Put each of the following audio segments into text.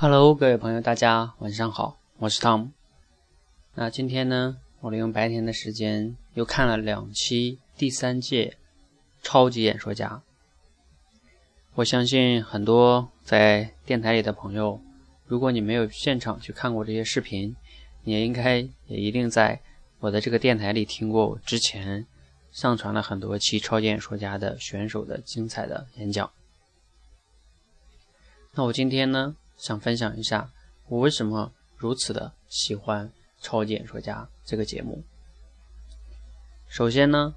Hello，各位朋友，大家晚上好，我是 Tom。那今天呢，我利用白天的时间又看了两期第三届超级演说家。我相信很多在电台里的朋友，如果你没有现场去看过这些视频，你也应该也一定在我的这个电台里听过我之前上传了很多期超级演说家的选手的精彩的演讲。那我今天呢？想分享一下我为什么如此的喜欢《超级演说家》这个节目。首先呢，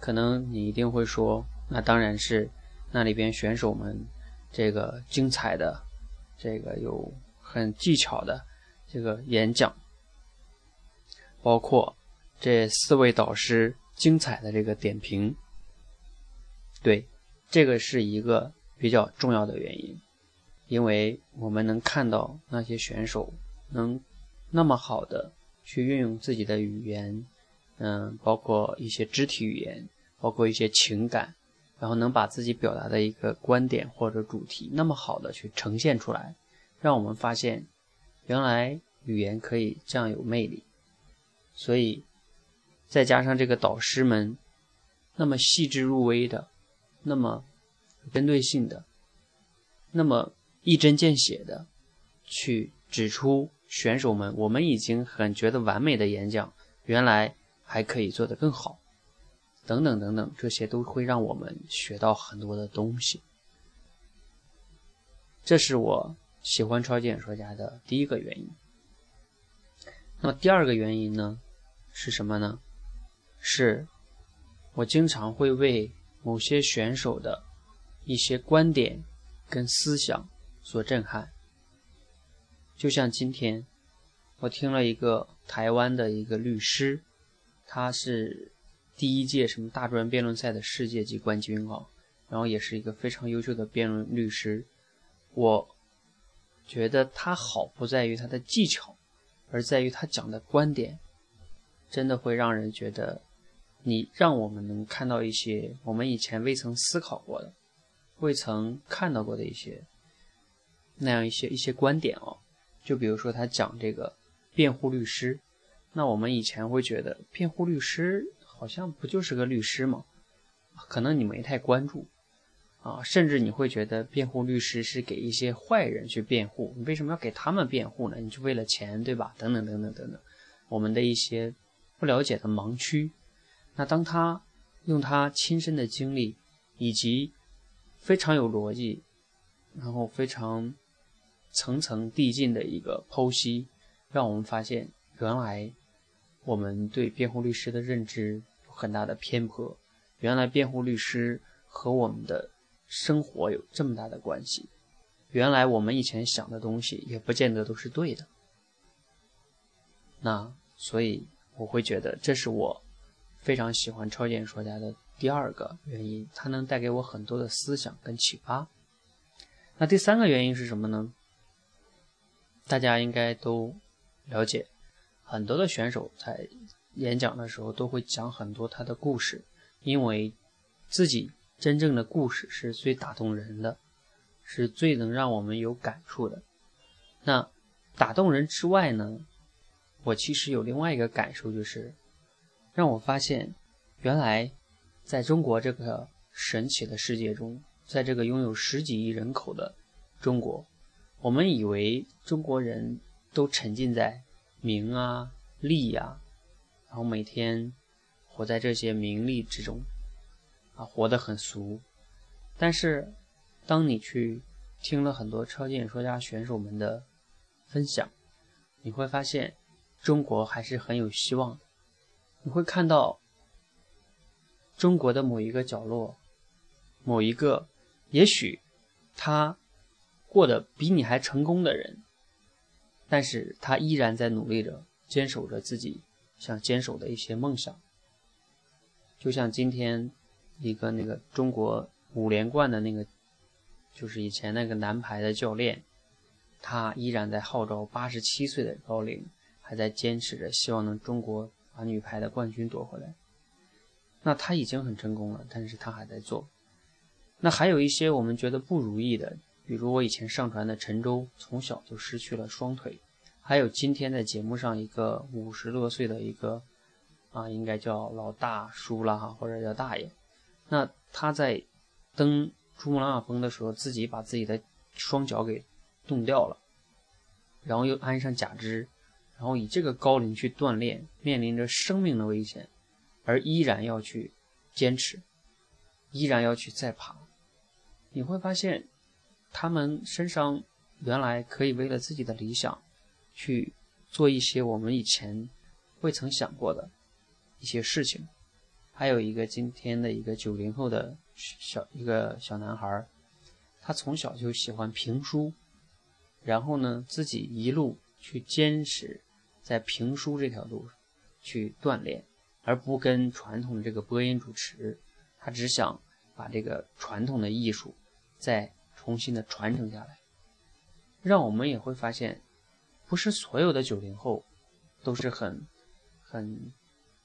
可能你一定会说，那当然是那里边选手们这个精彩的、这个有很技巧的这个演讲，包括这四位导师精彩的这个点评。对，这个是一个比较重要的原因。因为我们能看到那些选手能那么好的去运用自己的语言，嗯，包括一些肢体语言，包括一些情感，然后能把自己表达的一个观点或者主题那么好的去呈现出来，让我们发现原来语言可以这样有魅力。所以再加上这个导师们那么细致入微的，那么针对性的，那么。一针见血的去指出选手们，我们已经很觉得完美的演讲，原来还可以做得更好，等等等等，这些都会让我们学到很多的东西。这是我喜欢超级演说家的第一个原因。那么第二个原因呢，是什么呢？是我经常会为某些选手的一些观点跟思想。所震撼，就像今天，我听了一个台湾的一个律师，他是第一届什么大专辩论赛的世界级冠军啊，然后也是一个非常优秀的辩论律师。我觉得他好不在于他的技巧，而在于他讲的观点，真的会让人觉得，你让我们能看到一些我们以前未曾思考过的、未曾看到过的一些。那样一些一些观点哦，就比如说他讲这个辩护律师，那我们以前会觉得辩护律师好像不就是个律师吗？可能你没太关注啊，甚至你会觉得辩护律师是给一些坏人去辩护，你为什么要给他们辩护呢？你就为了钱对吧？等等等等等等，我们的一些不了解的盲区。那当他用他亲身的经历以及非常有逻辑，然后非常。层层递进的一个剖析，让我们发现，原来我们对辩护律师的认知有很大的偏颇。原来辩护律师和我们的生活有这么大的关系。原来我们以前想的东西也不见得都是对的。那所以我会觉得，这是我非常喜欢超级演说家的第二个原因，它能带给我很多的思想跟启发。那第三个原因是什么呢？大家应该都了解，很多的选手在演讲的时候都会讲很多他的故事，因为自己真正的故事是最打动人的，是最能让我们有感触的。那打动人之外呢，我其实有另外一个感受，就是让我发现，原来在中国这个神奇的世界中，在这个拥有十几亿人口的中国。我们以为中国人都沉浸在名啊利呀，然后每天活在这些名利之中，啊，活得很俗。但是，当你去听了很多超级演说家选手们的分享，你会发现中国还是很有希望的。你会看到中国的某一个角落，某一个，也许他。过得比你还成功的人，但是他依然在努力着，坚守着自己想坚守的一些梦想。就像今天一个那个中国五连冠的那个，就是以前那个男排的教练，他依然在号召八十七岁的高龄，还在坚持着，希望能中国把女排的冠军夺回来。那他已经很成功了，但是他还在做。那还有一些我们觉得不如意的。比如我以前上传的陈州，从小就失去了双腿，还有今天在节目上一个五十多岁的一个啊，应该叫老大叔了哈，或者叫大爷，那他在登珠穆朗玛峰的时候，自己把自己的双脚给冻掉了，然后又安上假肢，然后以这个高龄去锻炼，面临着生命的危险，而依然要去坚持，依然要去再爬。你会发现，他们身上原来可以为了自己的理想，去做一些我们以前未曾想过的一些事情。还有一个今天的一个九零后的小一个小男孩，他从小就喜欢评书，然后呢，自己一路去坚持在评书这条路去锻炼，而不跟传统的这个播音主持，他只想把这个传统的艺术。在重新的传承下来，让我们也会发现，不是所有的九零后都是很很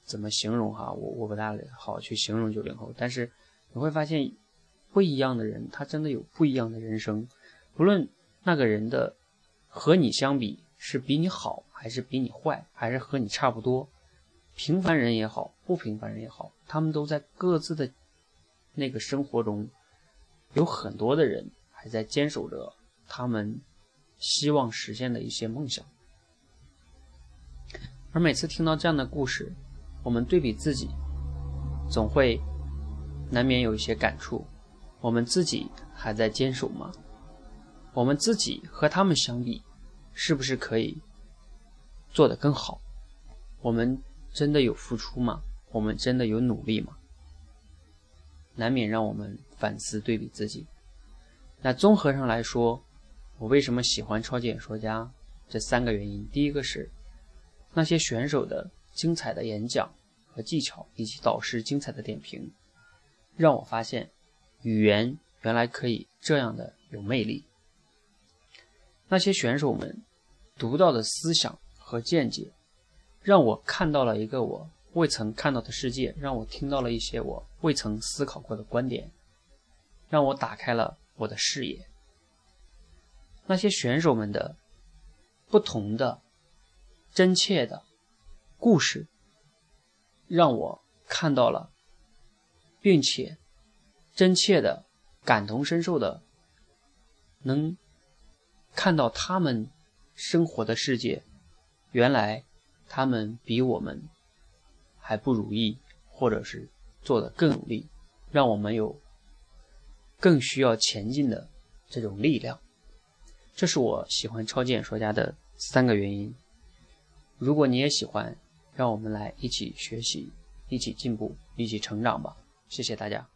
怎么形容哈？我我不大好去形容九零后，但是你会发现，不一样的人他真的有不一样的人生，不论那个人的和你相比是比你好还是比你坏，还是和你差不多，平凡人也好，不平凡人也好，他们都在各自的那个生活中。有很多的人还在坚守着他们希望实现的一些梦想，而每次听到这样的故事，我们对比自己，总会难免有一些感触：我们自己还在坚守吗？我们自己和他们相比，是不是可以做得更好？我们真的有付出吗？我们真的有努力吗？难免让我们。反思对比自己，那综合上来说，我为什么喜欢超级演说家？这三个原因：第一个是那些选手的精彩的演讲和技巧，以及导师精彩的点评，让我发现语言原来可以这样的有魅力。那些选手们独到的思想和见解，让我看到了一个我未曾看到的世界，让我听到了一些我未曾思考过的观点。让我打开了我的视野。那些选手们的不同的、真切的故事，让我看到了，并且真切的感同身受的，能看到他们生活的世界，原来他们比我们还不如意，或者是做的更努力，让我们有。更需要前进的这种力量，这是我喜欢超级演说家的三个原因。如果你也喜欢，让我们来一起学习，一起进步，一起成长吧！谢谢大家。